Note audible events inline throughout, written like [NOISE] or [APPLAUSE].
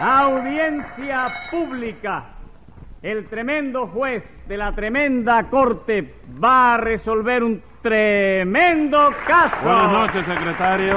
Audiencia pública. El tremendo juez de la tremenda corte va a resolver un tremendo caso. Buenas noches, secretario.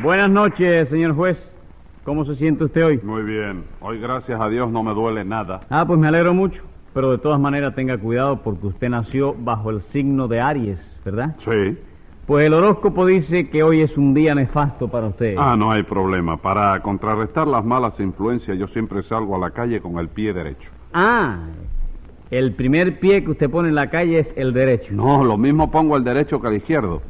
Buenas noches, señor juez. ¿Cómo se siente usted hoy? Muy bien. Hoy, gracias a Dios, no me duele nada. Ah, pues me alegro mucho. Pero de todas maneras tenga cuidado porque usted nació bajo el signo de Aries, ¿verdad? Sí. Pues el horóscopo dice que hoy es un día nefasto para usted. Ah, no hay problema. Para contrarrestar las malas influencias, yo siempre salgo a la calle con el pie derecho. Ah, el primer pie que usted pone en la calle es el derecho. No, lo mismo pongo el derecho que el izquierdo.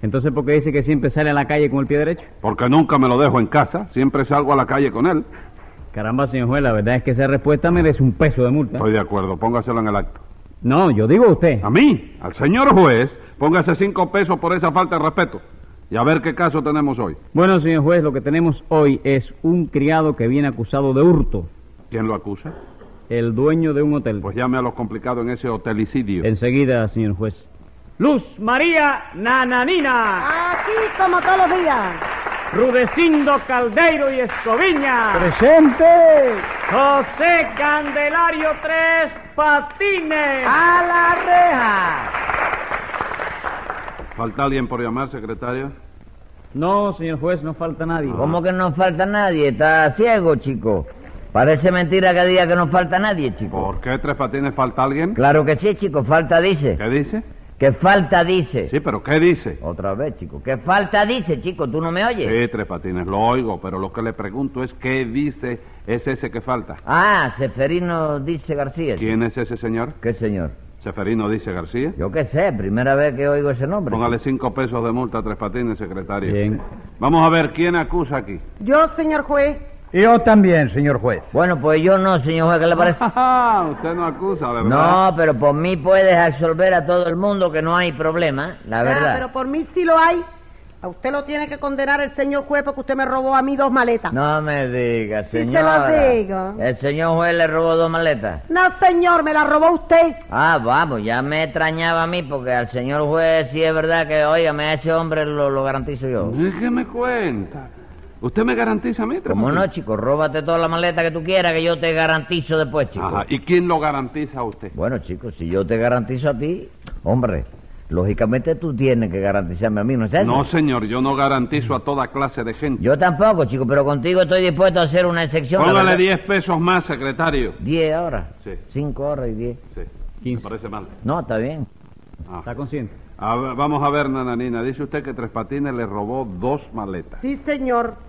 Entonces, ¿por qué dice que siempre sale a la calle con el pie derecho? Porque nunca me lo dejo en casa. Siempre salgo a la calle con él. Caramba, señor juez, la verdad es que esa respuesta merece un peso de multa. Estoy de acuerdo. Póngaselo en el acto. No, yo digo a usted. A mí, al señor juez, póngase cinco pesos por esa falta de respeto. Y a ver qué caso tenemos hoy. Bueno, señor juez, lo que tenemos hoy es un criado que viene acusado de hurto. ¿Quién lo acusa? El dueño de un hotel. Pues llame a los complicados en ese hotelicidio. Enseguida, señor juez. Luz María Nananina. Aquí como todos los días. Rudecindo Caldeiro y Escoviña. ¡Presente! José Candelario Tres Patines. ¡A la reja! ¿Falta alguien por llamar, secretario? No, señor juez, no falta nadie. ¿Cómo que no falta nadie? Está ciego, chico. Parece mentira que diga que no falta nadie, chico. ¿Por qué Tres Patines falta alguien? Claro que sí, chico. Falta dice. ¿Qué dice? Que falta dice. Sí, pero ¿qué dice? Otra vez, chico. Que falta dice, chico. ¿Tú no me oyes? Sí, Tres Patines, lo oigo, pero lo que le pregunto es qué dice es ese que falta. Ah, Seferino dice García. chico. ¿Quién es ese señor? ¿Qué señor? Seferino dice García. Yo qué sé, primera vez que oigo ese nombre. Póngale cinco pesos de multa a Tres Patines, secretario. Bien. Vamos a ver quién acusa aquí. Yo, señor juez. Yo también, señor juez. Bueno, pues yo no, señor juez, ¿qué le parece? [LAUGHS] Usted no acusa, ¿verdad? No, pero por mí puedes absolver a todo el mundo que no hay problema, la Ah, verdad. pero por mí sí lo hay. A usted lo tiene que condenar el señor juez porque usted me robó a mí dos maletas. No me diga, Sí se lo señora. digo. El señor juez le robó dos maletas. No, señor, me la robó usted. Ah, vamos, ya me extrañaba a mí porque al señor juez sí es verdad que, óigame, a ese hombre lo, lo garantizo yo. ¿Qué me cuenta? ¿Usted me garantiza a mí, Tres Como no, chico, róbate toda la maleta que tú quieras que yo te garantizo después, chico. Ajá, ¿y quién lo garantiza a usted? Bueno, chico, si yo te garantizo a ti, hombre, lógicamente tú tienes que garantizarme a mí, ¿no es eso? No, señor, yo no garantizo a toda clase de gente. Yo tampoco, chico, pero contigo estoy dispuesto a hacer una excepción. Póngale verdad. 10 pesos más, secretario. Diez horas. Sí. Cinco horas y diez. Sí, Quince. me parece mal. No, está bien. Ah. ¿Está consciente? A ver, vamos a ver, nananina. Dice usted que Tres Patines le robó dos maletas. Sí, señor.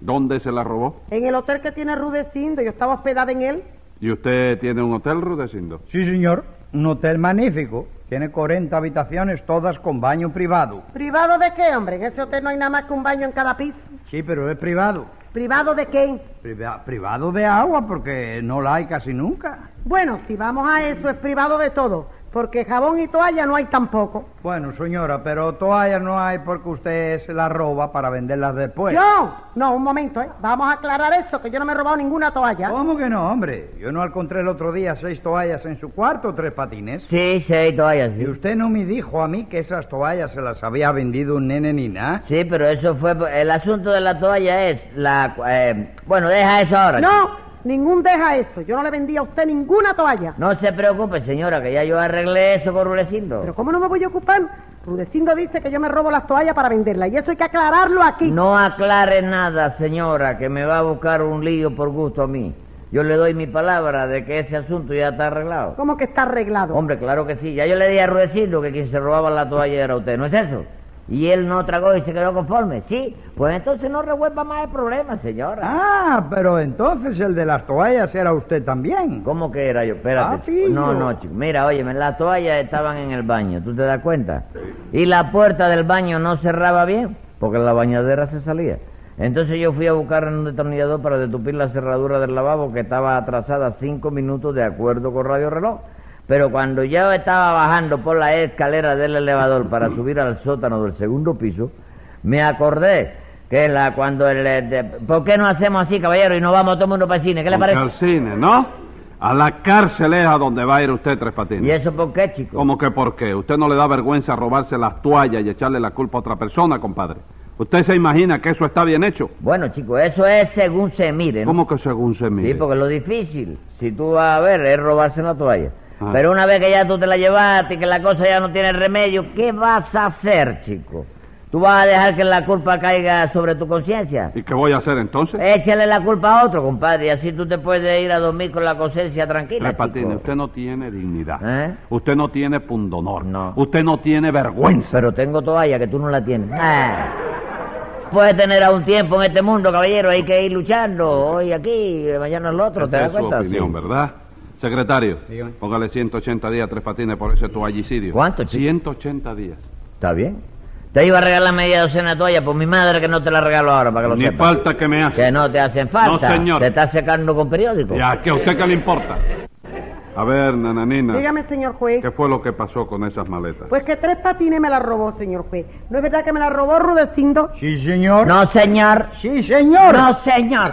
¿Dónde se las robó? En el hotel que tiene Rudecindo, yo estaba hospedada en él. ¿Y usted tiene un hotel, Rudecindo? Sí, señor. Un hotel magnífico. Tiene 40 habitaciones, todas con baño privado. ¿Privado de qué, hombre? En ese hotel no hay nada más que un baño en cada piso. Sí, pero es privado. ¿Privado de qué? Priva- privado de agua porque no la hay casi nunca. Bueno, si vamos a eso, es privado de todo. Porque jabón y toalla no hay tampoco. Bueno, señora, pero toallas no hay porque usted se las roba para venderlas después. ¿Yo? No, un momento, ¿eh? Vamos a aclarar eso, que yo no me he robado ninguna toalla. ¿Cómo que no, hombre? Yo no encontré el otro día seis toallas en su cuarto, tres patines. Sí, sí, toallas, sí. Y usted no me dijo a mí que esas toallas se las había vendido un nene ni nada. Sí, pero eso fue... El asunto de la toalla es la... eh, bueno, deja eso ahora. chico. No, ningún deja eso. Yo no le vendí a usted ninguna toalla. No se preocupe, señora, que ya yo arreglé eso con Rulecindo. Pero ¿cómo no me voy a ocupar? Rudecindo dice que yo me robo las toallas para venderlas. Y eso hay que aclararlo aquí. No aclare nada, señora, que me va a buscar un lío por gusto a mí. Yo le doy mi palabra de que ese asunto ya está arreglado. ¿Cómo que está arreglado? Hombre, claro que sí. Ya yo le di a Rudecindo que quien se robaba la toalla era usted, ¿no es eso? Y él no tragó y se quedó conforme. Sí, pues entonces no revuelva más el problema, señora. Ah, pero entonces el de las toallas era usted también. ¿Cómo que era yo? Espérate. Ah, sí, no, yo- no, chico. Mira, óyeme, las toallas estaban en el baño, ¿tú te das cuenta? Y la puerta del baño no cerraba bien, porque la bañadera se salía. Entonces yo fui a buscar un destornillador para detupir la cerradura del lavabo que estaba atrasada cinco minutos de acuerdo con Radio Reloj. Pero cuando yo estaba bajando por la escalera del elevador para subir al sótano del segundo piso, me acordé que la cuando el... eh, de- ¿Por qué no hacemos así, caballero, y nos vamos todo el mundo para el cine? ¿Qué le parece? al cine, ¿no? A la cárcel es a donde va a ir usted, Tres Patines. ¿Y eso por qué, chico? ¿Cómo que por qué? ¿Usted no le da vergüenza robarse las toallas y echarle la culpa a otra persona, compadre? ¿Usted se imagina que eso está bien hecho? Bueno, chico, eso es según se mire, ¿no? ¿Cómo que según se mire? Sí, porque lo difícil, si tú vas a ver, es robarse la toalla. Ah. Pero una vez que ya tú te la llevaste y que la cosa ya no tiene remedio, ¿qué vas a hacer, chico? ¿Tú vas a dejar que la culpa caiga sobre tu conciencia? ¿Y qué voy a hacer entonces? Échale la culpa a otro, compadre, y así tú te puedes ir a dormir con la conciencia tranquila, chico. usted no tiene dignidad. ¿Eh? Usted no tiene pundonor. No. Usted no tiene vergüenza. Pero tengo toalla que tú no la tienes. Ah. Puedes tener a un tiempo en este mundo, caballero, hay que ir luchando. Hoy aquí, mañana el otro, ¿te das es su cuenta? opinión, Sí. ¿verdad? Secretario, Dígame. póngale 180 días a Tres Patines por ese toallicidio. ¿Cuánto, chico? 180 días. Está bien. Te iba a regalar media docena de toallas por mi madre que no te la regalo ahora, para que lo Ni sepas. falta que me hace. Que no te hacen falta. No, señor. Te estás secando con periódico. Ya, ¿que a usted qué le importa? A ver, nananina, Dígame, señor juez. ¿qué fue lo que pasó con esas maletas? Pues que tres patines me la robó, señor juez. ¿No es verdad que me la robó Rudecindo? Sí, señor. No, señor. Sí, señor. No, señor.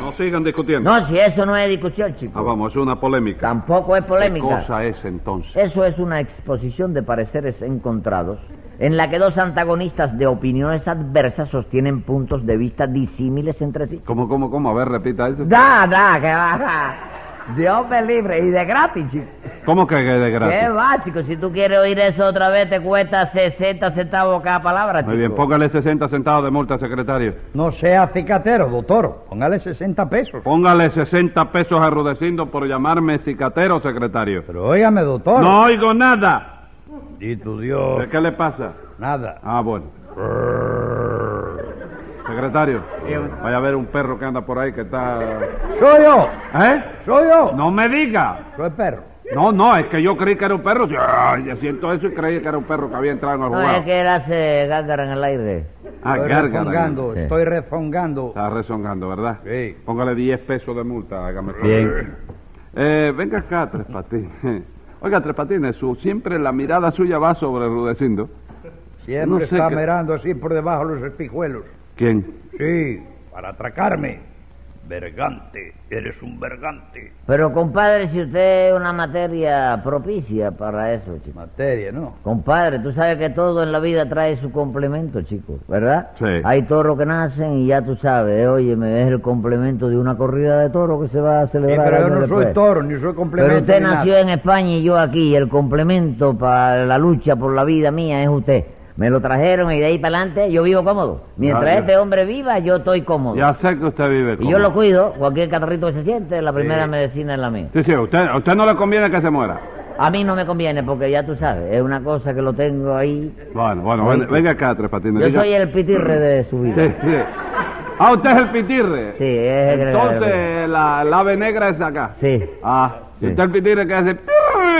No sigan discutiendo. No, si eso no es discusión, chico. Ah, vamos, es una polémica. Tampoco es ¿Qué polémica. cosa es entonces? Eso es una exposición de pareceres encontrados en la que dos antagonistas de opiniones adversas sostienen puntos de vista disímiles entre sí. ¿Cómo, cómo, cómo? A ver, repita eso. Da, da, que va, va. Dios me libre y de gratis, chico. ¿Cómo que de gratis? Qué básico, si tú quieres oír eso otra vez te cuesta 60 centavos cada palabra, chico. Muy bien, póngale 60 centavos de multa, secretario. No sea cicatero, doctor. Póngale 60 pesos. Póngale 60 pesos a Rudecindo por llamarme cicatero, secretario. Pero óigame, doctor. No oigo nada. Di tu Dios. ¿De qué le pasa? Nada. Ah, bueno. Secretario, vaya a ver un perro que anda por ahí que está... Soy yo. ¿Eh? Soy yo. No me diga. Soy perro. No, no, es que yo creí que era un perro. Ya, yo siento eso y creí que era un perro que había entrado en el No, juego. es que él hace gárgara en el aire. Ah, estoy gárgara. rezongando. Sí. Estoy rezongando. Está rezongando, ¿verdad? Sí. Póngale 10 pesos de multa, hágame. Bien. Eh, venga acá, Tres Patines. Oiga, Tres Patines, su, siempre la mirada suya va sobre Rudecindo. Siempre No sé está mirando así por debajo los espejuelos. ¿Quién? Sí, para atracarme. Vergante, eres un vergante. Pero, compadre, si usted es una materia propicia para eso, chico. Materia, ¿no? Compadre, tú sabes que todo en la vida trae su complemento, chico, ¿verdad? Sí. Hay toros que nacen y ya tú sabes, eh, óyeme, es el complemento de una corrida de toros que se va a Sí, celebrar pero yo no soy toro, ni soy complemento. Pero usted nada. nació en España y yo aquí, y el complemento para la lucha por la vida mía es usted. Me lo trajeron y de ahí para adelante yo vivo cómodo. Mientras este hombre viva, yo estoy cómodo. Ya sé que usted vive y yo lo cuido, cualquier catarrito que se siente, la primera Sí. medicina es la mía. Sí, sí, a usted, a usted no le conviene que se muera. A mí no me conviene porque ya tú sabes, es una cosa que lo tengo ahí. Bueno, bueno, Oye, ven- venga acá, Tres Patines. Yo diga- soy el pitirre de su vida. Sí, sí. Ah, usted es el pitirre. Sí, es el Entonces, la, la ave negra es acá. Sí. Ah, Sí. usted el pitirre que hace...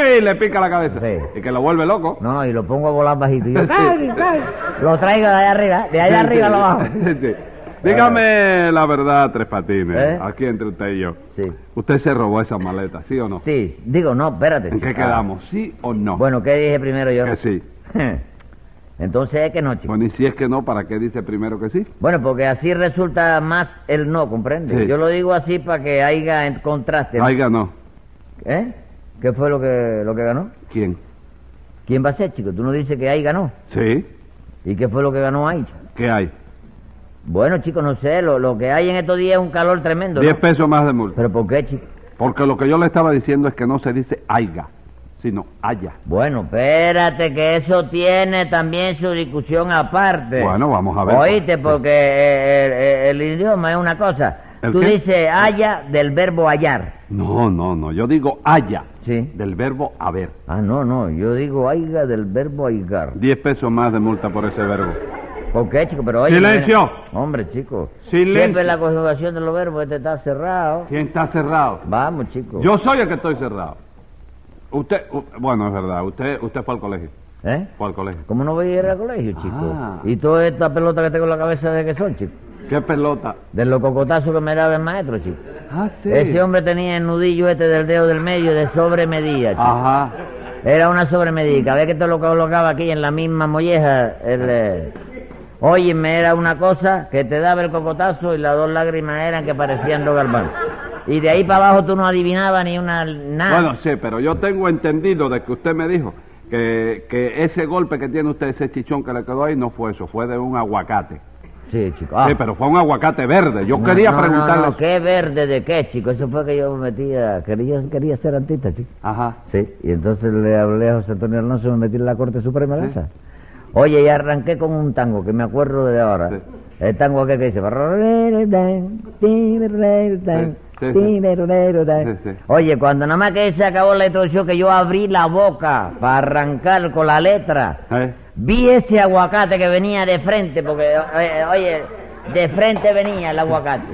Y le pica la cabeza. Sí. Y que lo vuelve loco. No, y lo pongo a volar bajito. Yo. [LAUGHS] Lo traigo de allá arriba, de allá arriba lo bajo. [LAUGHS] Dígame la verdad, Tres Patines, ¿Eh? aquí entre usted y yo. Sí. ¿Usted se robó esa maleta, sí o no? Sí, digo, no, espérate. ¿En qué chico. quedamos, sí o no? Bueno, ¿qué dije primero yo? Que sí. [LAUGHS] Entonces es que no, chico. Bueno, y si es que no, ¿para qué dice primero que sí? Bueno, porque así resulta más el no, ¿comprende? Sí. Yo lo digo así para que haya en contraste. Ahí ganó. ¿Eh? ¿Qué fue lo que, lo que ganó? ¿Quién? ¿Quién va a ser, chico? Tú no dices que ahí ganó. Sí. ¿Y qué fue lo que ganó ahí? ¿Qué hay? Bueno, chico, no sé, lo, lo que hay en estos días es un calor tremendo. ¿no? Diez pesos más de multa. ¿Pero por qué, chico? Porque lo que yo le estaba diciendo es que no se dice aiga, sino haya. Bueno, espérate, que eso tiene también su discusión aparte. Bueno, vamos a ver. Oíste, porque eh, el, el idioma es una cosa. ¿El Tú qué? dices haya del verbo hallar. No, no, no. Yo digo haya, Sí. del verbo haber. Ah, no, no, yo digo aiga del verbo aigar. Diez pesos más de multa por ese verbo. ¿Por qué, chico? Pero oye... Silencio. Hombre, chico. Silencio. Siempre la conjugación de los verbos este está cerrado. ¿Quién está cerrado? Vamos, chico. Yo soy el que estoy cerrado. Usted, bueno, es verdad. Usted, usted fue al colegio. ¿Eh? Fue al colegio. ¿Cómo no voy a ir al colegio, chico? Ah. ¿Y toda esta pelota que tengo en la cabeza de qué son, chico? ¿Qué pelota? De los cocotazos que me daba el maestro, chico. Ah, sí. Ese hombre tenía el nudillo este del dedo del medio de sobremedida, chico. Ajá. Era una sobremedida. Cada vez que te lo colocaba aquí en la misma molleja, el... eh, Óyeme, era una cosa que te daba el cocotazo y las dos lágrimas eran que parecían dos galvanes. Y de ahí para abajo tú no adivinabas ni una... nada. Bueno, sí, pero yo tengo entendido de que usted me dijo que, que ese golpe que tiene usted, ese chichón que le quedó ahí, no fue eso, fue de un aguacate. Sí, chico. Ah. Sí, pero fue un aguacate verde. Yo No, quería no, preguntarle... No, ¿Qué verde de qué, chico? Eso fue que yo me metía... Quería, quería ser antista, chico. Ajá. Sí, y entonces le hablé a José Antonio Alonso y me metí en la Corte Suprema de Sí. esa. Oye, y arranqué con un tango que me acuerdo de ahora. Sí. El tango aquel que dice... Sí, sí, sí. Sí, sí. Oye, cuando nada más que se acabó la introducción que yo abrí la boca para arrancar con la letra, ¿Eh? Vi ese aguacate que venía de frente, porque, eh, oye, de frente venía el aguacate.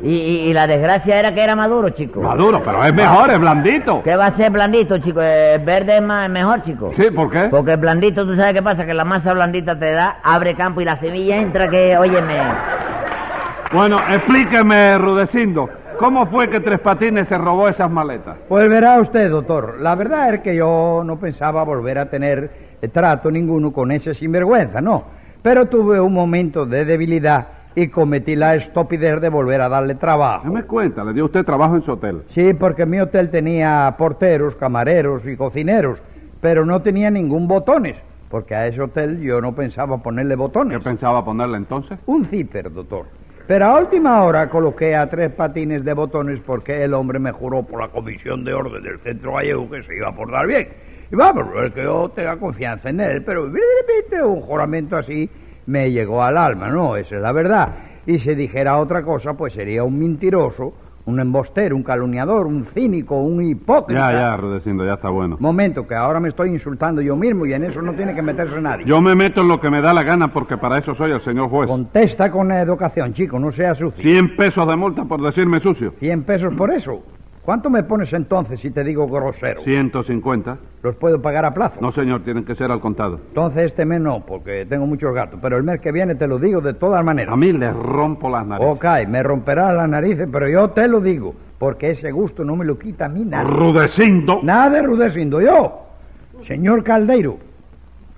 Y, y- y la desgracia era que era maduro, chico. Maduro, pero es mejor, es blandito. ¿Qué va a ser blandito, chico? El verde es más, mejor, chico. Sí, ¿por qué? Porque el blandito, tú sabes qué pasa, que la masa blandita te da, abre campo y la semilla entra que, óyeme, Bueno, explíqueme, Rudecindo, ¿cómo fue que Tres Patines se robó esas maletas? Pues verá usted, doctor, la verdad es que yo no pensaba volver a tener trato ninguno con ese sinvergüenza, no. Pero tuve un momento de debilidad y cometí la estupidez de volver a darle trabajo. Dame cuenta, le dio usted trabajo en su hotel. Sí, porque mi hotel tenía porteros, camareros y cocineros, pero no tenía ningún botones, porque a ese hotel yo no pensaba ponerle ¿Qué botones. pensaba ponerle entonces? Un zipper, doctor. Pero a última hora coloqué a tres patines de botones porque el hombre me juró por la comisión de orden del centro gallego que se iba a portar bien. Y vamos, no es que yo tenga confianza en él, pero de repente un juramento así me llegó al alma, ¿no? Esa es la verdad. Y si dijera otra cosa, pues sería un mentiroso, un embostero, un calumniador, un cínico, un hipócrita. Ya, ya, Rudecindo, ya está bueno. Momento, que ahora me estoy insultando yo mismo y en eso no tiene que meterse nadie. Yo me meto en lo que me da la gana porque para eso soy el señor juez. Contesta con educación, chico, no sea sucio. 100 pesos de multa por decirme sucio. 100 pesos por eso. ¿Cuánto me pones entonces si te digo grosero? 150. ¿Los puedo pagar a plazo? No, señor, tienen que ser al contado. Entonces este mes no, porque tengo muchos gatos. Pero el mes que viene te lo digo de todas maneras. A mí le rompo las narices. Ok, me romperás las narices, pero yo te lo digo. Porque ese gusto no me lo quita a mí nadie. Rudecindo. Nada de rudecindo. Yo, señor Caldeiro,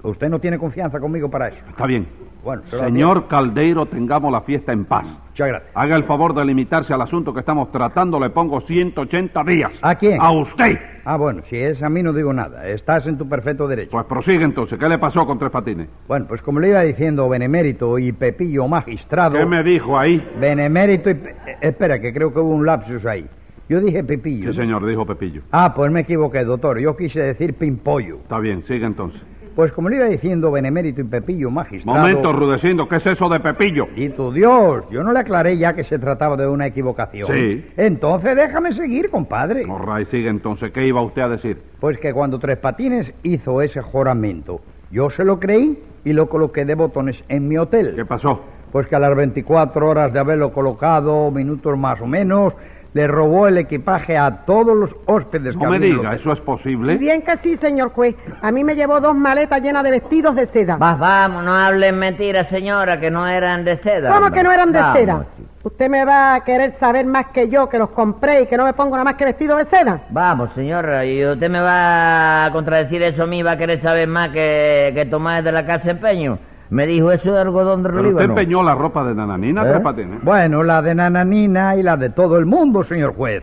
usted no tiene confianza conmigo para eso. Está bien. Bueno, Señor Caldeiro, tengamos la fiesta en paz. Muchas gracias. Haga el favor de limitarse al asunto que estamos tratando. Le pongo 180 días. ¿A quién? A usted. Ah, bueno, si es a mí no digo nada. Estás en tu perfecto derecho. Pues prosigue entonces. ¿Qué le pasó con Tres Patines? Bueno, pues como le iba diciendo Benemérito y Pepillo Magistrado... ¿Qué me dijo ahí? Benemérito y... Pe- eh, espera, que creo que hubo un lapsus ahí. Yo dije Pepillo. Sí, señor, dijo Pepillo. Ah, pues me equivoqué, doctor. Yo quise decir Pimpollo. Está bien, sigue entonces. Pues como le iba diciendo Benemérito y Pepillo Magistrado... Momento, Rudecindo, ¿qué es eso de Pepillo? Y tu Dios, yo no le aclaré ya que se trataba de una equivocación. Sí. Entonces déjame seguir, compadre. Morray, sigue entonces. ¿Qué iba usted a decir? Pues que cuando Tres Patines hizo ese juramento, yo se lo creí y lo coloqué de botones en mi hotel. ¿Qué pasó? Pues que a las 24 horas de haberlo colocado, minutos más o menos, le robó el equipaje a todos los hóspedes que No me había en el diga. ¿eso es posible? Bien que sí, señor juez. A mí me llevó dos maletas llenas de vestidos de seda. vas, vamos, no hablen mentiras, señora, que no eran de seda. ¿Cómo hombre. que no eran de Vamos, seda? chico. ¿Usted me va a querer saber más que yo, que los compré y que no me pongo nada más que vestido de seda? Vamos, señora, y usted me va a contradecir eso a mí, va a querer saber más que, que Tomás de la Casa Empeño. Me dijo eso de algodón de Pero usted Líbano. empeñó la ropa de Nananina, ¿Eh? Tres Patines. Bueno, la de Nananina y la de todo el mundo, señor juez.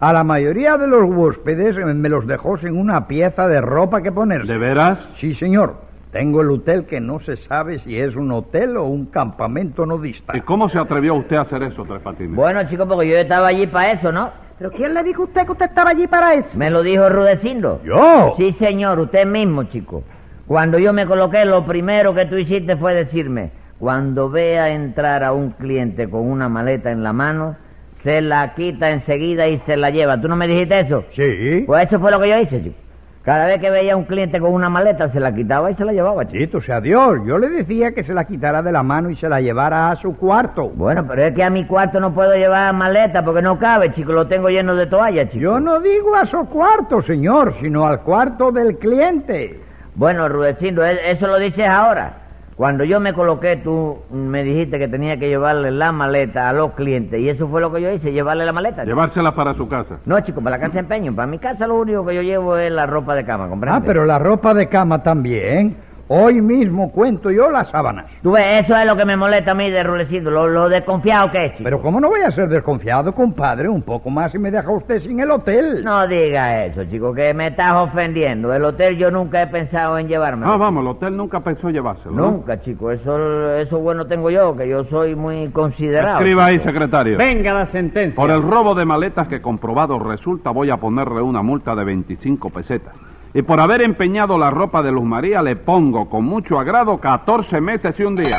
A la mayoría de los huéspedes eh, me los dejó sin una pieza de ropa que ponerse. ¿De veras? Sí, señor. Tengo el hotel que no se sabe si es un hotel o un campamento nudista. ¿Y cómo se atrevió usted a hacer eso, Tres Patines? Bueno, chico, porque yo estaba allí para eso, ¿no? ¿Pero quién le dijo a usted que usted estaba allí para eso? Me lo dijo Rudecindo. ¿Yo? Sí, señor, usted mismo, chico. Cuando yo me coloqué, lo primero que tú hiciste fue decirme, cuando vea entrar a un cliente con una maleta en la mano, se la quita enseguida y se la lleva. ¿Tú no me dijiste eso? Sí. Pues eso fue lo que yo hice, chico. Cada vez que veía a un cliente con una maleta, se la quitaba y se la llevaba, chico. Bendito sea Dios. Yo le decía que se la quitara de la mano y se la llevara a su cuarto. Bueno, pero es que a mi cuarto no puedo llevar maleta porque no cabe, chico. Lo tengo lleno de toallas, chico. Yo no digo a su cuarto, señor, sino al cuarto del cliente. Bueno, Rudecindo, eso lo dices ahora. Cuando yo me coloqué, tú me dijiste que tenía que llevarle la maleta a los clientes. Y eso fue lo que yo hice, llevarle la maleta. Llevársela para su casa. No, chico, para la casa de empeño. Para mi casa lo único que yo llevo es la ropa de cama, ¿comprendes? Ah, pero la ropa de cama también. Hoy mismo cuento yo las sábanas. Tú ves, eso es lo que me molesta a mí de Rulecindo, lo, lo desconfiado que es, chico. Pero ¿cómo no voy a ser desconfiado, compadre? Un poco más y me deja usted sin el hotel. No diga eso, chico, que me estás ofendiendo. El hotel yo nunca he pensado en llevarme. Ah, vamos, el hotel nunca pensó llevárselo. ¿no? Nunca, chico, eso, eso bueno tengo yo, que yo soy muy considerado. Escriba ahí, secretario. Venga la sentencia. Por el robo de maletas que comprobado resulta, voy a ponerle una multa de 25 pesetas. Y por haber empeñado la ropa de Luz María, le pongo con mucho agrado 14 meses y un día.